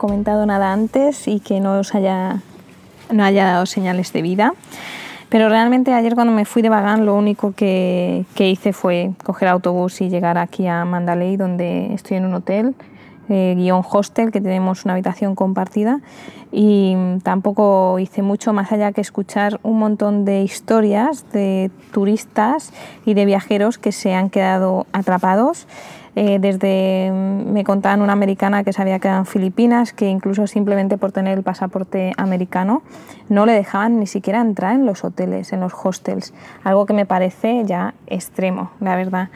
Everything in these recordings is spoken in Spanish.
comentado nada antes y que no os haya, no haya dado señales de vida. Pero realmente ayer cuando me fui de Bagán lo único que, que hice fue coger autobús y llegar aquí a Mandalay donde estoy en un hotel eh, guion hostel, que tenemos una habitación compartida y tampoco hice mucho más allá que escuchar un montón de historias de turistas y de viajeros que se han quedado atrapados eh, desde mm, me contaban una americana que se había quedado en Filipinas, que incluso simplemente por tener el pasaporte americano no le dejaban ni siquiera entrar en los hoteles, en los hostels, algo que me parece ya extremo, la verdad.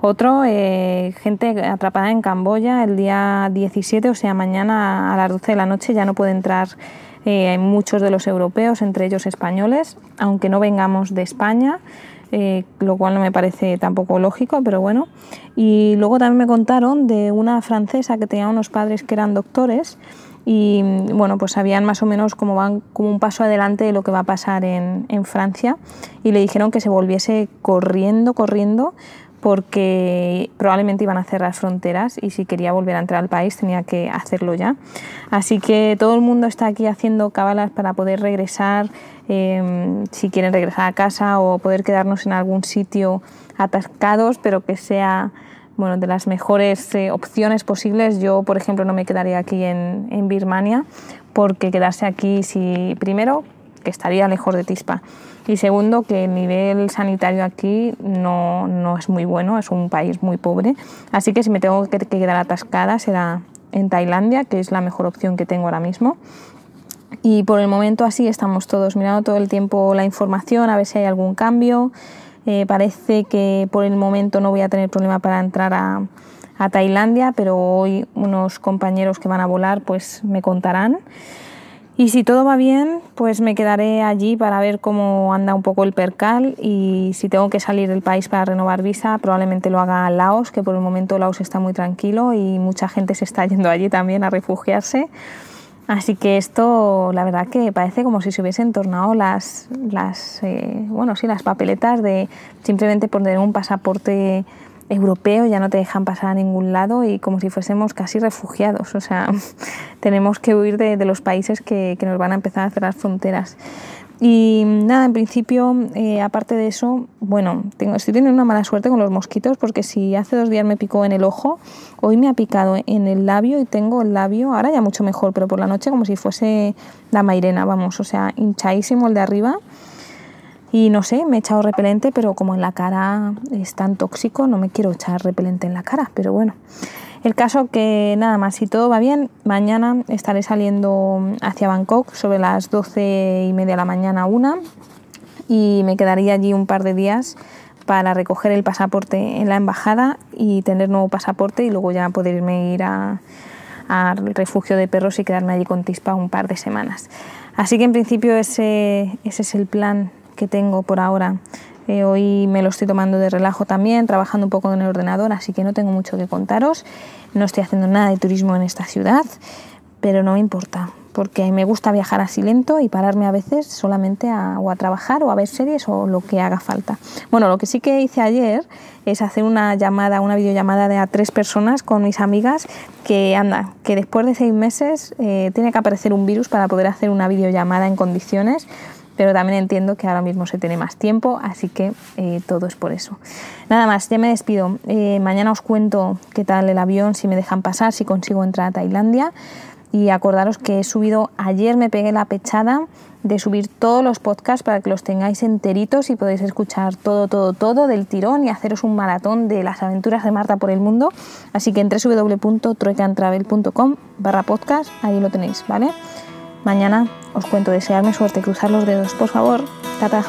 Otro, eh, gente atrapada en Camboya el día 17, o sea, mañana a las 12 de la noche ya no puede entrar eh, muchos de los europeos, entre ellos españoles, aunque no vengamos de España. Eh, lo cual no me parece tampoco lógico, pero bueno. Y luego también me contaron de una francesa que tenía unos padres que eran doctores y bueno, pues sabían más o menos cómo van como un paso adelante de lo que va a pasar en Francia y le dijeron que se volviese corriendo, corriendo porque probablemente iban a cerrar fronteras y si quería volver a entrar al país tenía que hacerlo ya. Así que todo el mundo está aquí haciendo cábalas para poder regresar, em, si quieren regresar a casa o poder quedarnos en algún sitio atascados, pero que sea bueno, de las mejores eh, opciones posibles. Yo, por ejemplo, no me quedaría aquí en, en Birmania porque quedarse aquí, si primero, que estaría lejos de Tispa y segundo, que el nivel sanitario aquí no, no, es muy bueno, es un país muy pobre. Así que si me tengo que, quedar atascada será en Tailandia, que es la mejor opción que tengo ahora mismo. Y por el momento así estamos todos mirando todo el tiempo la información, a ver si hay algún cambio. Eh, parece que por el momento no voy a tener problema para entrar a, a Tailandia, pero hoy unos compañeros que van a volar pues me contarán. Y si todo va bien, pues me quedaré allí para ver cómo anda un poco el percal y si tengo que salir del país para renovar visa, probablemente lo haga Laos, que por el momento Laos está muy tranquilo y mucha gente se está yendo allí también a refugiarse. Así que esto, la verdad que parece como si se hubiesen tornado las, las, eh, bueno, sí, las papeletas de simplemente poner un pasaporte europeo, ya no te dejan pasar a ningún lado y como si fuésemos casi refugiados. O sea, tenemos que huir de, los países que, nos van a empezar a cerrar fronteras. Y nada, en principio, eh, aparte de eso, bueno, tengo, estoy teniendo una mala suerte con los mosquitos porque si hace dos días me picó en el ojo, hoy me ha picado en el labio y tengo el labio, ahora ya mucho mejor, pero por la noche como si fuese la mairena, vamos, o sea, hinchadísimo el de arriba y no sé, me he echado repelente, pero como en la cara es tan tóxico, no me quiero echar repelente en la cara, pero bueno. El caso que nada más, si todo va bien, mañana estaré saliendo hacia Bangkok sobre las 12 y media de la mañana, una, y me quedaría allí un par de días para recoger el pasaporte en la embajada y tener nuevo pasaporte y luego ya poder irme ir al refugio de perros y quedarme allí con Tispa un par de semanas. Así que en principio ese, ese es el plan tengo por ahora. Eh, hoy me lo estoy tomando de relajo también, trabajando un poco en el ordenador, así que no tengo mucho que contaros. No estoy haciendo nada de turismo en esta ciudad, pero no me importa, porque me gusta viajar así lento y pararme a veces solamente a, o a trabajar o a ver series o lo que haga falta. Bueno, lo que sí que hice ayer es hacer una llamada, una videollamada de a tres personas con mis amigas que anda, que después de seis meses eh, tiene que aparecer un virus para poder hacer una videollamada en condiciones pero también entiendo que ahora mismo se tiene más tiempo, así que eh, todo es por eso. Nada más, ya me despido. Eh, mañana os cuento qué tal el avión, si me dejan pasar, si consigo entrar a Tailandia. Y acordaros que he subido, ayer me pegué la pechada de subir todos los podcasts para que los tengáis enteritos y podéis escuchar todo, todo, todo del tirón y haceros un maratón de las aventuras de Marta por el mundo. Así que en www.troicantravel.com barra podcast, ahí lo tenéis, ¿vale? Mañana os cuento desearme suerte, cruzar los dedos, por favor. Tata.